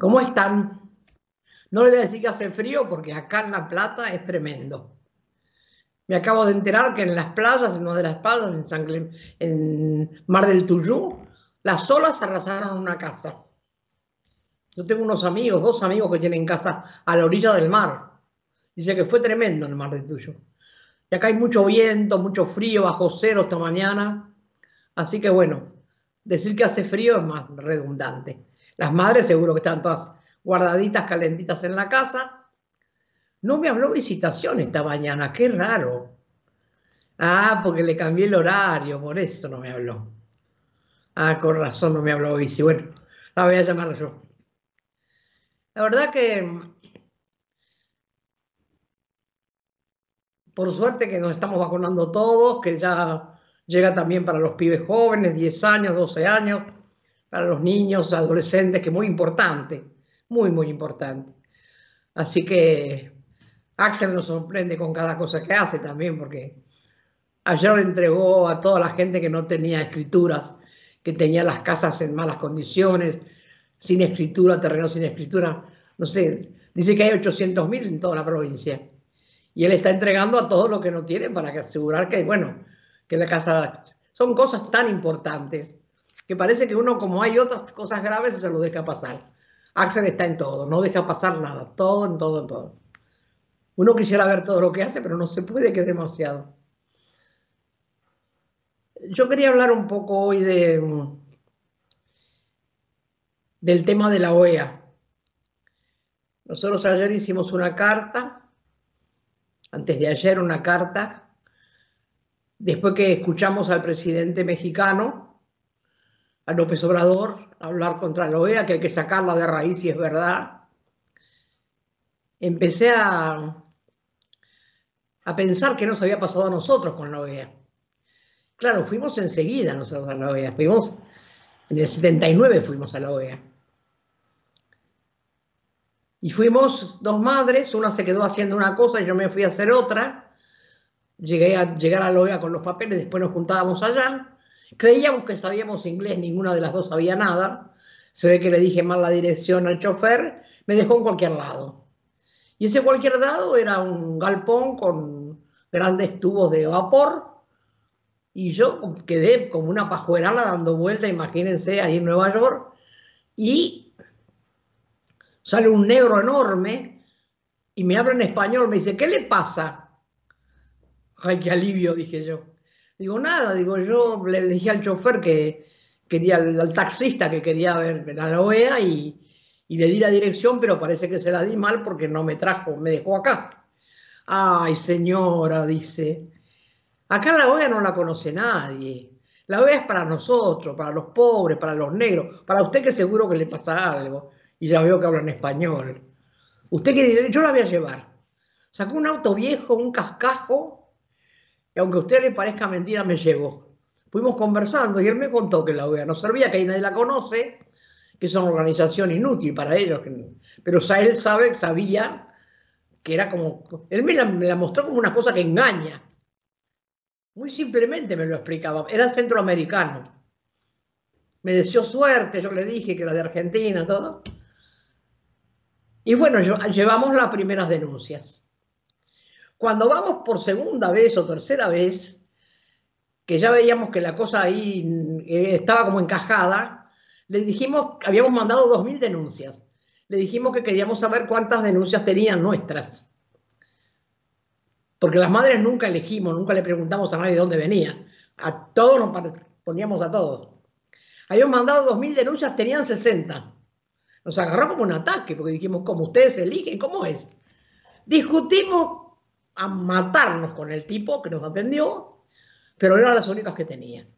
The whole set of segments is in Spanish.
¿Cómo están? No le voy a decir que hace frío porque acá en La Plata es tremendo. Me acabo de enterar que en las playas, en una de las playas, en, San en Mar del Tuyú, las olas arrasaron una casa. Yo tengo unos amigos, dos amigos que tienen casa a la orilla del mar. Dice que fue tremendo en el Mar del Tuyú. Y acá hay mucho viento, mucho frío, bajo cero esta mañana. Así que bueno, decir que hace frío es más redundante. Las madres seguro que están todas guardaditas, calentitas en la casa. No me habló visitación esta mañana, qué raro. Ah, porque le cambié el horario, por eso no me habló. Ah, con razón no me habló Visi. Bueno, la voy a llamar yo. La verdad que, por suerte que nos estamos vacunando todos, que ya llega también para los pibes jóvenes, 10 años, 12 años, para los niños, adolescentes, que es muy importante, muy, muy importante. Así que Axel nos sorprende con cada cosa que hace también, porque ayer le entregó a toda la gente que no tenía escrituras, que tenía las casas en malas condiciones, sin escritura, terreno sin escritura, no sé, dice que hay 800 mil en toda la provincia. Y él está entregando a todos los que no tienen para asegurar que, bueno, que la casa... Son cosas tan importantes que parece que uno, como hay otras cosas graves, se lo deja pasar. Axel está en todo, no deja pasar nada, todo, en todo, en todo. Uno quisiera ver todo lo que hace, pero no se puede, que es demasiado. Yo quería hablar un poco hoy de, del tema de la OEA. Nosotros ayer hicimos una carta, antes de ayer una carta, después que escuchamos al presidente mexicano a López Obrador hablar contra la OEA, que hay que sacarla de raíz y es verdad. Empecé a, a pensar qué nos había pasado a nosotros con la OEA. Claro, fuimos enseguida nosotros a la OEA, fuimos, en el 79 fuimos a la OEA. Y fuimos dos madres, una se quedó haciendo una cosa y yo me fui a hacer otra. Llegué a llegar a la OEA con los papeles, después nos juntábamos allá. Creíamos que sabíamos inglés, ninguna de las dos sabía nada. Se ve que le dije mal la dirección al chofer, me dejó en cualquier lado. Y ese cualquier lado era un galpón con grandes tubos de vapor. Y yo quedé como una pajuerala dando vuelta, imagínense, ahí en Nueva York. Y sale un negro enorme y me habla en español, me dice, ¿qué le pasa? Ay, qué alivio, dije yo. Digo, nada, digo, yo le dije al chofer que quería, al taxista que quería ver la OEA y, le di la dirección, pero parece que se la di mal porque no me trajo, me dejó acá. Ay, señora, dice, acá la OEA no la conoce nadie. La OEA es para nosotros, para los pobres, para los negros, para usted que seguro que le pasa algo. Y ya veo que habla en español. Usted quiere, yo la voy a llevar. Sacó un auto viejo, un cascajo, y aunque a usted le parezca mentira, me llevó. Fuimos conversando y él me contó que la OEA no servía, que ahí nadie la conoce, que es una organización inútil para ellos. Pero él sabe, sabía que era como... Él me la, mostró como una cosa que engaña. Muy simplemente me lo explicaba. Era centroamericano. Me deseó suerte, yo le dije que era de Argentina, todo. Y bueno, llevamos las primeras denuncias. Cuando vamos por segunda vez o tercera vez, que ya veíamos que la cosa ahí eh, estaba como encajada, le dijimos, habíamos mandado 2.000 denuncias. Le dijimos que queríamos saber cuántas denuncias tenían nuestras. Porque las madres nunca elegimos, nunca le preguntamos a nadie de dónde venía. A todos nos poníamos a todos. Habíamos mandado 2.000 denuncias, tenían 60. Nos agarró como un ataque, porque dijimos, ¿cómo ustedes eligen? ¿Cómo es? Discutimos a matarnos con el tipo que nos atendió, pero eran las únicas que tenían.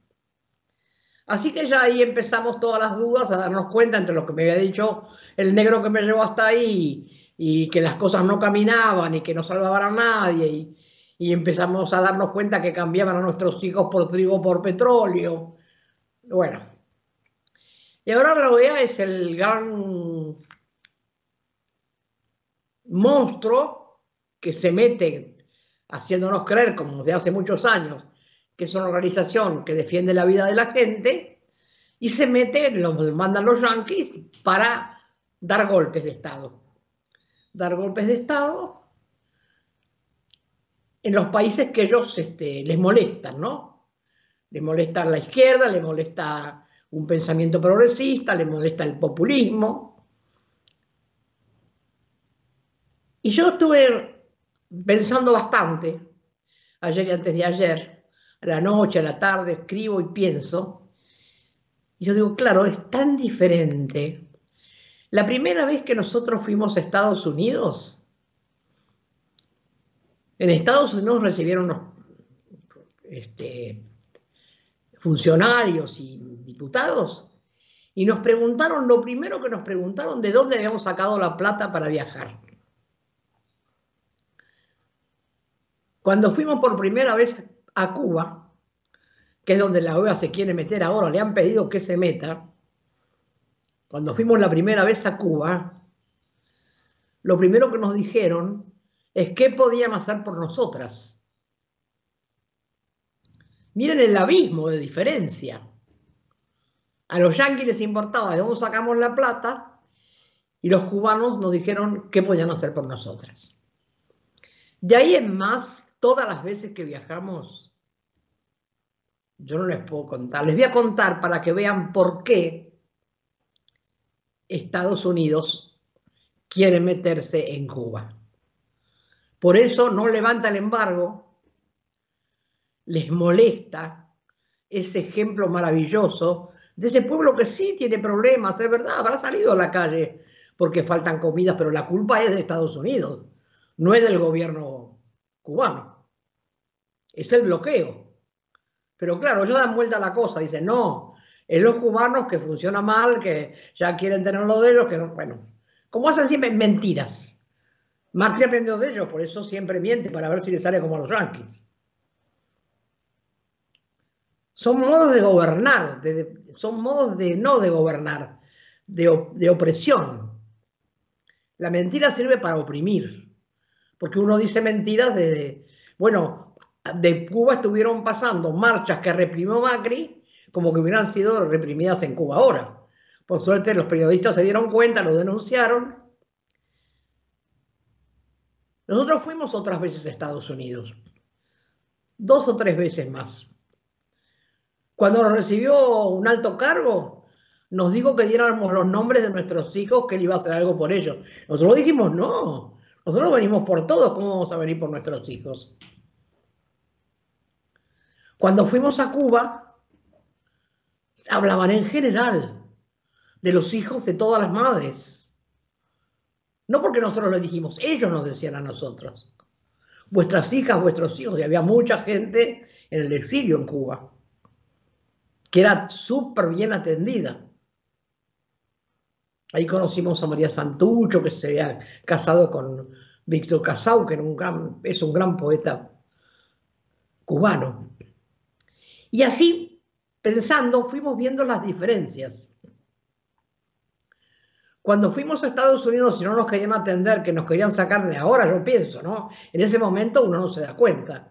Así que ya ahí empezamos todas las dudas a darnos cuenta entre lo que me había dicho el negro que me llevó hasta ahí y que las cosas no caminaban y que no salvaban a nadie y, y empezamos a darnos cuenta que cambiaban a nuestros hijos por trigo, por petróleo. Bueno, y ahora la OEA es el gran monstruo que se mete haciéndonos creer, como desde hace muchos años, que es una organización que defiende la vida de la gente, y se mete, lo mandan los yanquis para dar golpes de Estado. Dar golpes de Estado en los países que ellos este, les molestan, ¿no? Les molesta la izquierda, les molesta un pensamiento progresista, les molesta el populismo. Y yo estuve pensando bastante, ayer y antes de ayer, a la noche, a la tarde, escribo y pienso. Y yo digo, claro, es tan diferente. La primera vez que nosotros fuimos a Estados Unidos, en Estados Unidos recibieron este, funcionarios y diputados y nos preguntaron, lo primero que nos preguntaron, de dónde habíamos sacado la plata para viajar. Cuando fuimos por primera vez a Cuba, que es donde la OEA se quiere meter ahora, le han pedido que se meta, cuando fuimos la primera vez a Cuba, lo primero que nos dijeron es qué podían hacer por nosotras. Miren el abismo de diferencia. A los yanquis les importaba de dónde sacamos la plata y los cubanos nos dijeron qué podían hacer por nosotras. De ahí en más, todas las veces que viajamos, yo no les puedo contar, les voy a contar para que vean por qué Estados Unidos quiere meterse en Cuba. Por eso no levanta el embargo, les molesta ese ejemplo maravilloso de ese pueblo que sí tiene problemas, es verdad, habrá salido a la calle porque faltan comidas, pero la culpa es de Estados Unidos, no es del gobierno cubano, es el bloqueo. Pero claro, ellos dan vuelta a la cosa, dicen, no, es los cubanos que funciona mal, que ya quieren tener lo de ellos, que no, bueno, como hacen siempre mentiras. Martí aprendió de ellos, por eso siempre miente para ver si le sale como a los yanquis. Son modos de gobernar, son modos de no de gobernar, de, de opresión. La mentira sirve para oprimir, porque uno dice mentiras de, bueno, de Cuba estuvieron pasando marchas que reprimió Macri como que hubieran sido reprimidas en Cuba ahora. Por suerte los periodistas se dieron cuenta, lo denunciaron nosotros fuimos otras veces a Estados Unidos, dos o tres veces más. Cuando nos recibió un alto cargo, nos dijo que diéramos los nombres de nuestros hijos, que él iba a hacer algo por ellos. Nosotros dijimos, no, nosotros venimos por todos, ¿cómo vamos a venir por nuestros hijos? Cuando fuimos a Cuba, hablaban en general de los hijos de todas las madres no porque nosotros lo dijimos, ellos nos decían a nosotros. Vuestras hijas, vuestros hijos, y había mucha gente en el exilio en Cuba, que era súper bien atendida. Ahí conocimos a María Santucho, que se había casado con Víctor Casau, que es un gran poeta cubano. Y así, pensando, fuimos viendo las diferencias. Cuando fuimos a Estados Unidos y no nos querían atender, que nos querían sacar de ahora, yo pienso, ¿no? En ese momento uno no se da cuenta.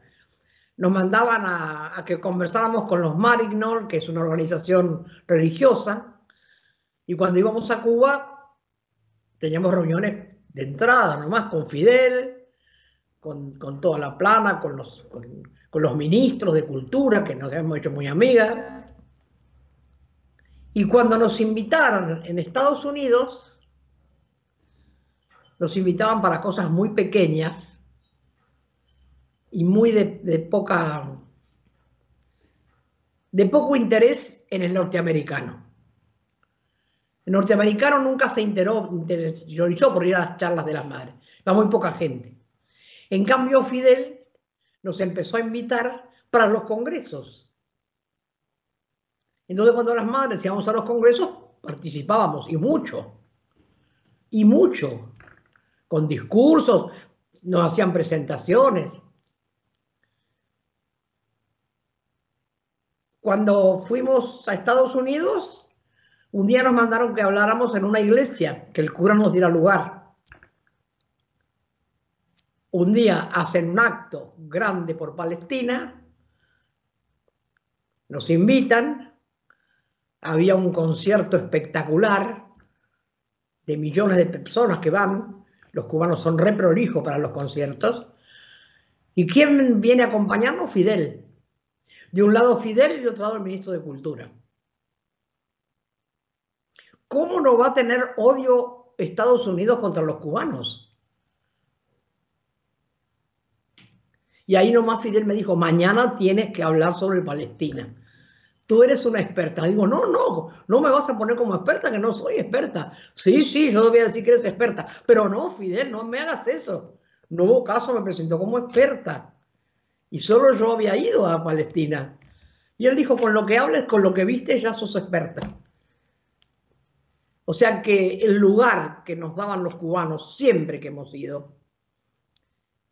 Nos mandaban a, que conversáramos con los Marignol, que es una organización religiosa, y cuando íbamos a Cuba teníamos reuniones de entrada nomás con Fidel, con, toda la plana, con los, ministros de cultura, que nos hemos hecho muy amigas. Y cuando nos invitaron en Estados Unidos, nos invitaban para cosas muy pequeñas y muy de, poca de poco interés en el norteamericano. El norteamericano nunca se interesó por ir a las charlas de las madres. Va muy poca gente. En cambio, Fidel nos empezó a invitar para los congresos. Entonces cuando las madres íbamos a los congresos, participábamos y mucho, y mucho, con discursos, nos hacían presentaciones. Cuando fuimos a Estados Unidos, un día nos mandaron que habláramos en una iglesia, que el cura nos diera lugar. Un día hacen un acto grande por Palestina, nos invitan, había un concierto espectacular, de millones de personas que van, los cubanos son re prolijos para los conciertos, ¿y quién viene a? Fidel. De un lado Fidel y de otro lado el ministro de Cultura. ¿Cómo no va a tener odio Estados Unidos contra los cubanos? Y ahí nomás Fidel me dijo, mañana tienes que hablar sobre Palestina tú eres una experta. Digo, no, no, no me vas a poner como experta, que no soy experta. Sí, sí, yo voy a decir que eres experta, pero no, Fidel, no me hagas eso. No hubo caso, me presentó como experta. Y solo yo había ido a Palestina. Y él dijo, con lo que hables, con lo que viste, ya sos experta. O sea que el lugar que nos daban los cubanos siempre que hemos ido,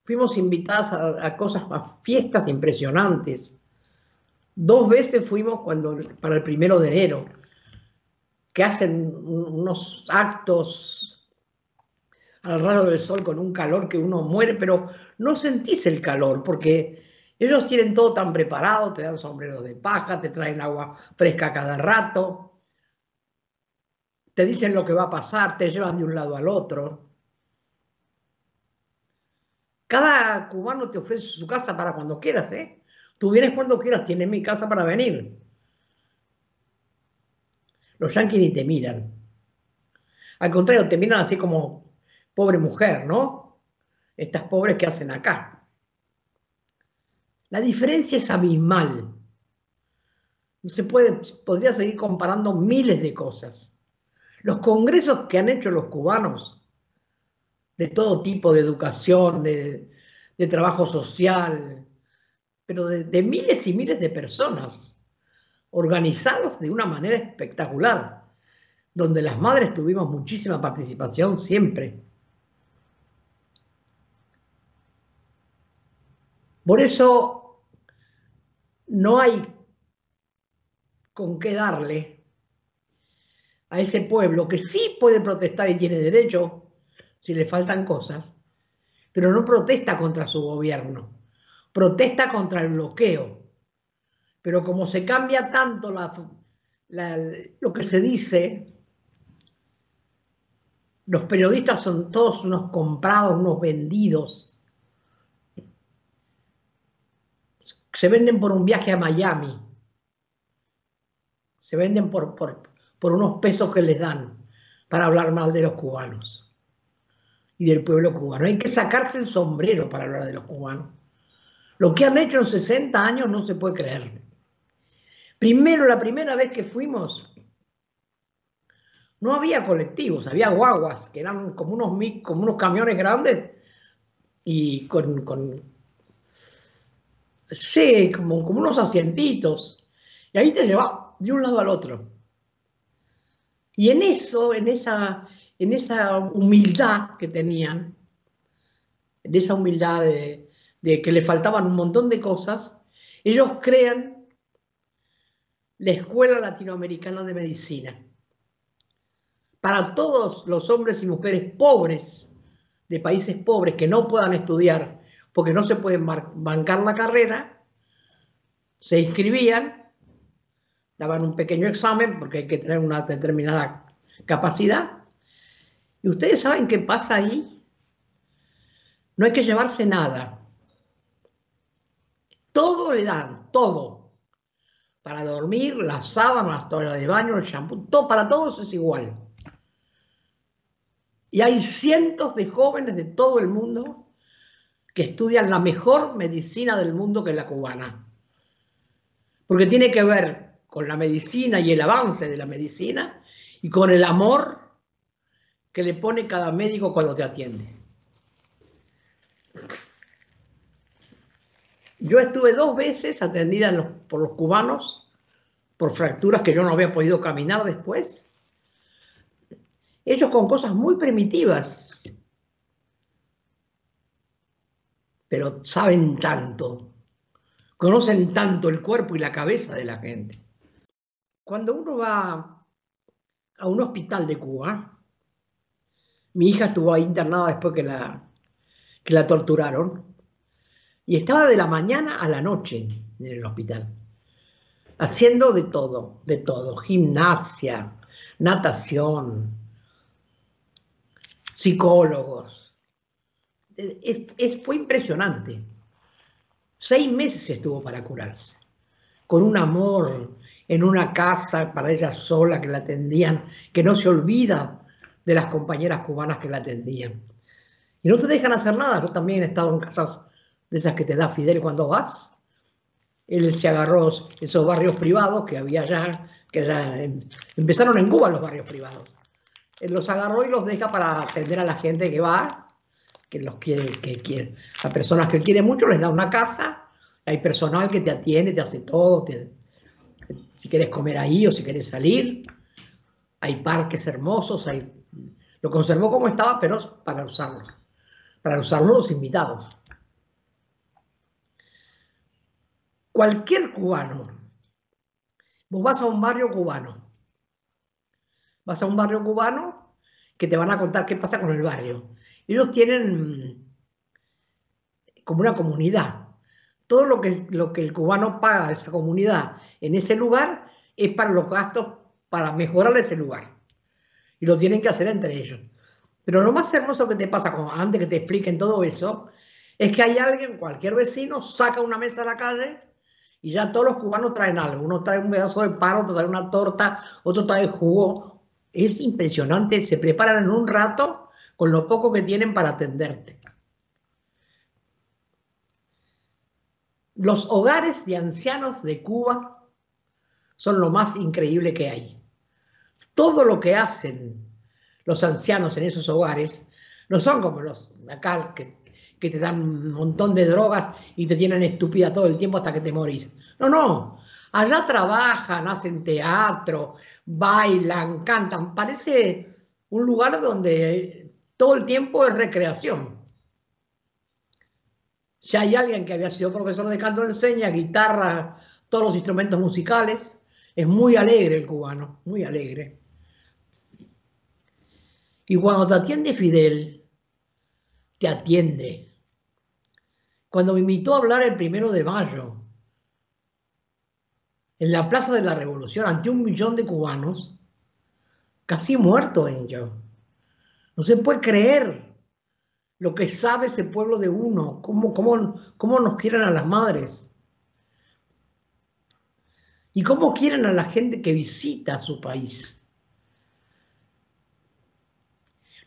fuimos invitadas a, cosas, a fiestas impresionantes Dos veces fuimos cuando, para el primero de enero, que hacen unos actos al rayo del sol con un calor que uno muere, pero no sentís el calor porque ellos tienen todo tan preparado, te dan sombreros de paja, te traen agua fresca cada rato, te dicen lo que va a pasar, te llevan de un lado al otro. Cada cubano te ofrece su casa para cuando quieras, ¿eh? Tú vienes cuando quieras, tienes mi casa para venir. Los yanquis ni te miran. Al contrario, te miran así como pobre mujer, ¿no? Estas pobres que hacen acá. La diferencia es abismal. Se puede, podría seguir comparando miles de cosas. Los congresos que han hecho los cubanos, de todo tipo de educación, de, de trabajo social, pero de, miles y miles de personas, organizados de una manera espectacular, donde las madres tuvimos muchísima participación siempre. Por eso no hay con qué darle a ese pueblo que sí puede protestar y tiene derecho si le faltan cosas, pero no protesta contra su gobierno protesta contra el bloqueo. Pero como se cambia tanto lo que se dice, los periodistas son todos unos comprados, unos vendidos. Se venden por un viaje a Miami. Se venden por unos pesos que les dan para hablar mal de los cubanos y del pueblo cubano. Hay que sacarse el sombrero para hablar de los cubanos. Lo que han hecho en 60 años no se puede creer. Primero, la primera vez que fuimos, no había colectivos, había guaguas, que eran como unos, como unos camiones grandes y con, sí, como, como unos asientitos. Y ahí te llevaba de un lado al otro. Y en eso, en esa, en esa humildad que tenían, en esa humildad de, de que le faltaban un montón de cosas, ellos crean la Escuela Latinoamericana de Medicina. Para todos los hombres y mujeres pobres, de países pobres que no puedan estudiar porque no se pueden bancar la carrera, se inscribían, daban un pequeño examen porque hay que tener una determinada capacidad. ¿Y ustedes saben qué pasa ahí? No hay que llevarse nada. Todo le dan, todo. Para dormir, las sábanas, las toallas de baño, el shampoo, todo, para todos es igual. Y hay cientos de jóvenes de todo el mundo que estudian la mejor medicina del mundo que es la cubana. Porque tiene que ver con la medicina y el avance de la medicina y con el amor que le pone cada médico cuando te atiende. Yo estuve dos veces atendida por los cubanos por fracturas que yo no había podido caminar después. Ellos con cosas muy primitivas, pero saben tanto, conocen tanto el cuerpo y la cabeza de la gente. Cuando uno va a un hospital de Cuba, mi hija estuvo ahí internada después que la, que la torturaron, y estaba de la mañana a la noche en el hospital, haciendo de todo, de todo, gimnasia, natación, psicólogos. Es, fue impresionante. Seis meses estuvo para curarse, con un amor, en una casa para ella sola que la atendían, que no se olvida de las compañeras cubanas que la atendían. Y no te dejan hacer nada. Yo también he estado en casas de esas que te da Fidel cuando vas. Él se agarró esos barrios privados que había ya, que ya em, empezaron en Cuba los barrios privados. Él los agarró y los deja para atender a la gente que va, que los quiere, que quiere. A personas que quiere mucho les da una casa, hay personal que te atiende, te hace todo, te, si quieres comer ahí o si quieres salir. Hay parques hermosos, hay, lo conservó como estaba, pero para usarlo, para usarlo los invitados. Cualquier cubano, vos vas a un barrio cubano, vas a un barrio cubano que te van a contar qué pasa con el barrio. Ellos tienen como una comunidad, todo lo que, lo que el cubano paga a esa comunidad en ese lugar es para los gastos para mejorar ese lugar. Y lo tienen que hacer entre ellos. Pero lo más hermoso que te pasa, antes que te expliquen todo eso, es que hay alguien, cualquier vecino, saca una mesa a la calle y ya todos los cubanos traen algo. Uno trae un pedazo de pan, otro trae una torta, otro trae jugo. Es impresionante, se preparan en un rato con lo poco que tienen para atenderte. Los hogares de ancianos de Cuba son lo más increíble que hay. Todo lo que hacen los ancianos en esos hogares no son como los acá que, te dan un montón de drogas y te tienen estúpida todo el tiempo hasta que te morís. No, no. Allá trabajan, hacen teatro, bailan, cantan. Parece un lugar donde todo el tiempo es recreación. Si hay alguien que había sido profesor de canto, enseña guitarra, todos los instrumentos musicales. Es muy alegre el cubano, muy alegre. Y cuando te atiende Fidel, te atiende. Cuando me invitó a hablar el primero de mayo, en la Plaza de la Revolución, ante un millón de cubanos, casi muerto en yo. No se puede creer lo que sabe ese pueblo de uno, cómo, cómo, cómo nos quieren a las madres y cómo quieren a la gente que visita su país.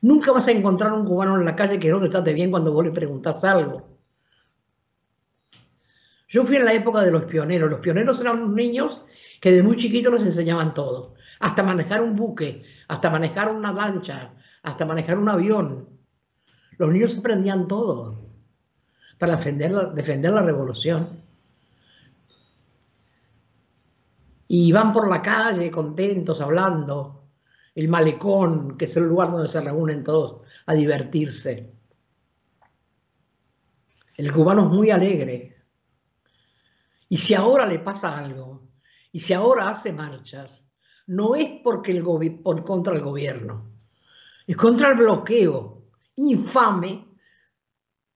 Nunca vas a encontrar un cubano en la calle que no te trate bien cuando vos le preguntás algo. Yo fui en la época de los pioneros. Los pioneros eran unos niños que de muy chiquitos les enseñaban todo. Hasta manejar un buque, hasta manejar una lancha, hasta manejar un avión. Los niños aprendían todo para defender la, revolución. Y van por la calle contentos, hablando. El malecón, que es el lugar donde se reúnen todos a divertirse. El cubano es muy alegre. Y si ahora le pasa algo, y si ahora hace marchas, no es porque el por contra el gobierno, es contra el bloqueo infame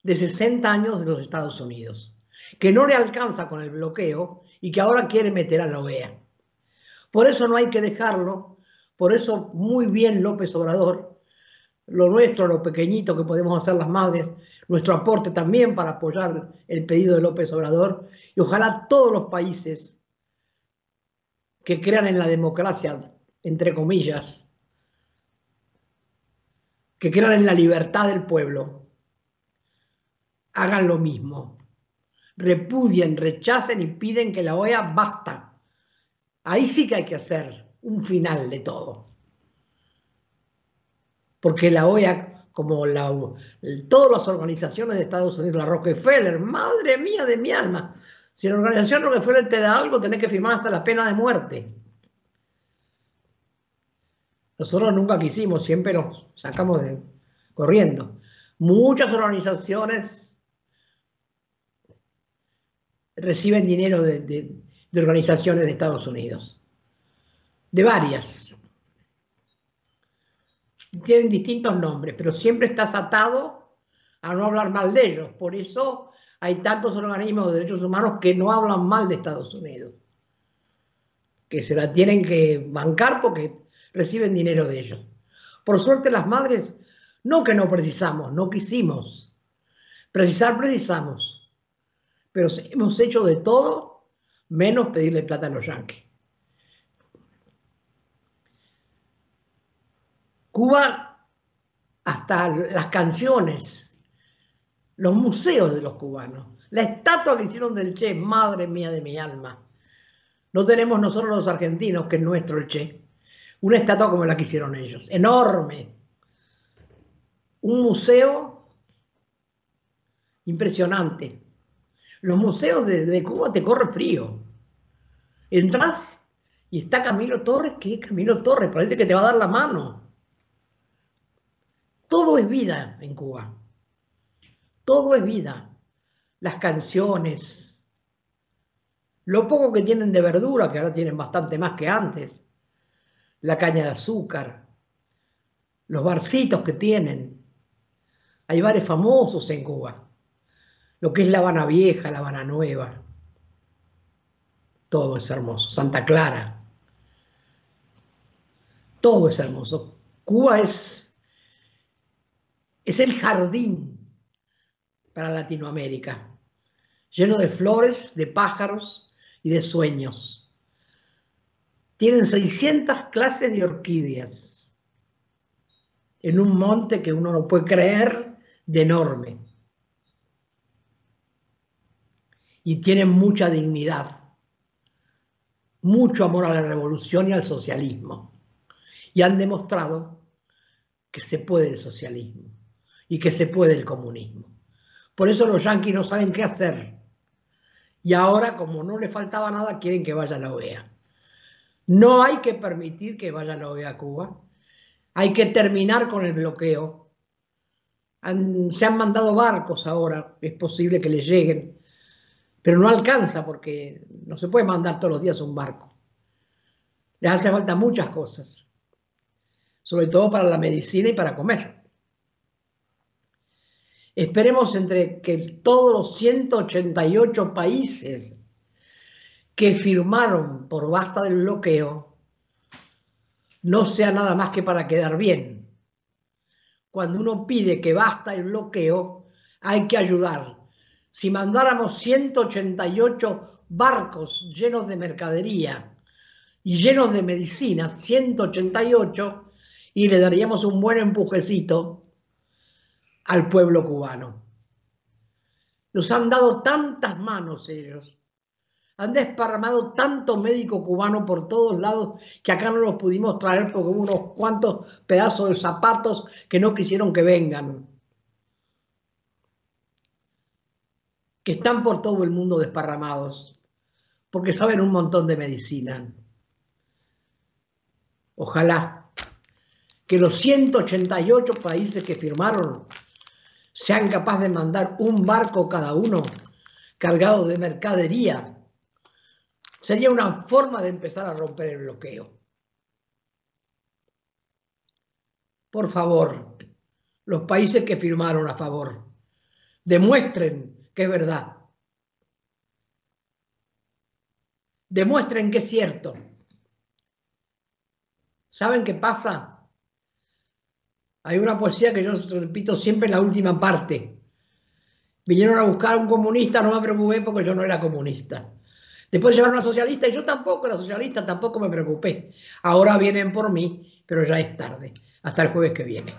de 60 años de los Estados Unidos, que no le alcanza con el bloqueo y que ahora quiere meter a la OEA. Por eso no hay que dejarlo, por eso muy bien López Obrador, lo nuestro, lo pequeñito que podemos hacer las madres, nuestro aporte también para apoyar el pedido de López Obrador y ojalá todos los países que crean en la democracia, entre comillas, que crean en la libertad del pueblo, hagan lo mismo. Repudien, rechacen y piden que la OEA basta. Ahí sí que hay que hacer un final de todo. Porque la OEA, como la, todas las organizaciones de Estados Unidos, la Rockefeller, madre mía de mi alma, si la organización Rockefeller te da algo, tenés que firmar hasta la pena de muerte. Nosotros nunca quisimos, siempre nos sacamos de corriendo. Muchas organizaciones reciben dinero de, organizaciones de Estados Unidos, de varias. Tienen distintos nombres, pero siempre estás atado a no hablar mal de ellos. Por eso hay tantos organismos de derechos humanos que no hablan mal de Estados Unidos, que se la tienen que bancar porque reciben dinero de ellos. Por suerte las madres No que no precisamos, no quisimos. Precisar, precisamos. Pero hemos hecho de todo menos pedirle plata a los yanquis. Cuba, hasta las canciones, los museos de los cubanos, la estatua que hicieron del Che, madre mía de mi alma. No tenemos nosotros los argentinos, que es nuestro el Che, una estatua como la que hicieron ellos, enorme. Un museo impresionante. Los museos de, Cuba te corre frío. Entras y está Camilo Torres, que es Camilo Torres, parece que te va a dar la mano. Todo es vida en Cuba. Todo es vida. Las canciones, lo poco que tienen de verdura, que ahora tienen bastante más que antes, la caña de azúcar, los barcitos que tienen. Hay bares famosos en Cuba, lo que es La Habana Vieja, La Habana Nueva. Todo es hermoso. Santa Clara. Todo es hermoso. Cuba es, es el jardín para Latinoamérica, lleno de flores, de pájaros y de sueños. Tienen 600 clases de orquídeas en un monte que uno no puede creer de enorme. Y tienen mucha dignidad, mucho amor a la revolución y al socialismo. Y han demostrado que se puede el socialismo y que se puede el comunismo. Por eso los yanquis no saben qué hacer. Y ahora, como no le faltaba nada, quieren que vaya a la OEA. No hay que permitir que vaya la OEA a Cuba. Hay que terminar con el bloqueo. se han mandado barcos ahora, es posible que les lleguen, pero no alcanza porque no se puede mandar todos los días un barco. Les hace falta muchas cosas, sobre todo para la medicina y para comer. Esperemos entre que todos los 188 países que firmaron por basta del bloqueo no sea nada más que para quedar bien. Cuando uno pide que basta el bloqueo, hay que ayudar. Si mandáramos 188 barcos llenos de mercadería y llenos de medicinas, 188, y le daríamos un buen empujecito al pueblo cubano. Nos han dado tantas manos ellos han desparramado tanto médico cubano por todos lados que acá no los pudimos traer porque hubo unos cuantos pedazos de zapatos que no quisieron que vengan. Que están por todo el mundo desparramados porque saben un montón de medicina. Ojalá que los 188 países que firmaron sean capaces de mandar un barco cada uno cargado de mercadería Sería una forma de empezar a romper el bloqueo. Por favor, los países que firmaron a favor, demuestren que es verdad. Demuestren que es cierto. ¿Saben qué pasa? Hay una poesía que yo repito siempre en la última parte. Vinieron a buscar a un comunista, no me preocupé porque yo no era comunista. Después llegaron a socialista y yo tampoco era socialista, tampoco me preocupé. Ahora vienen por mí, pero ya es tarde. Hasta el jueves que viene.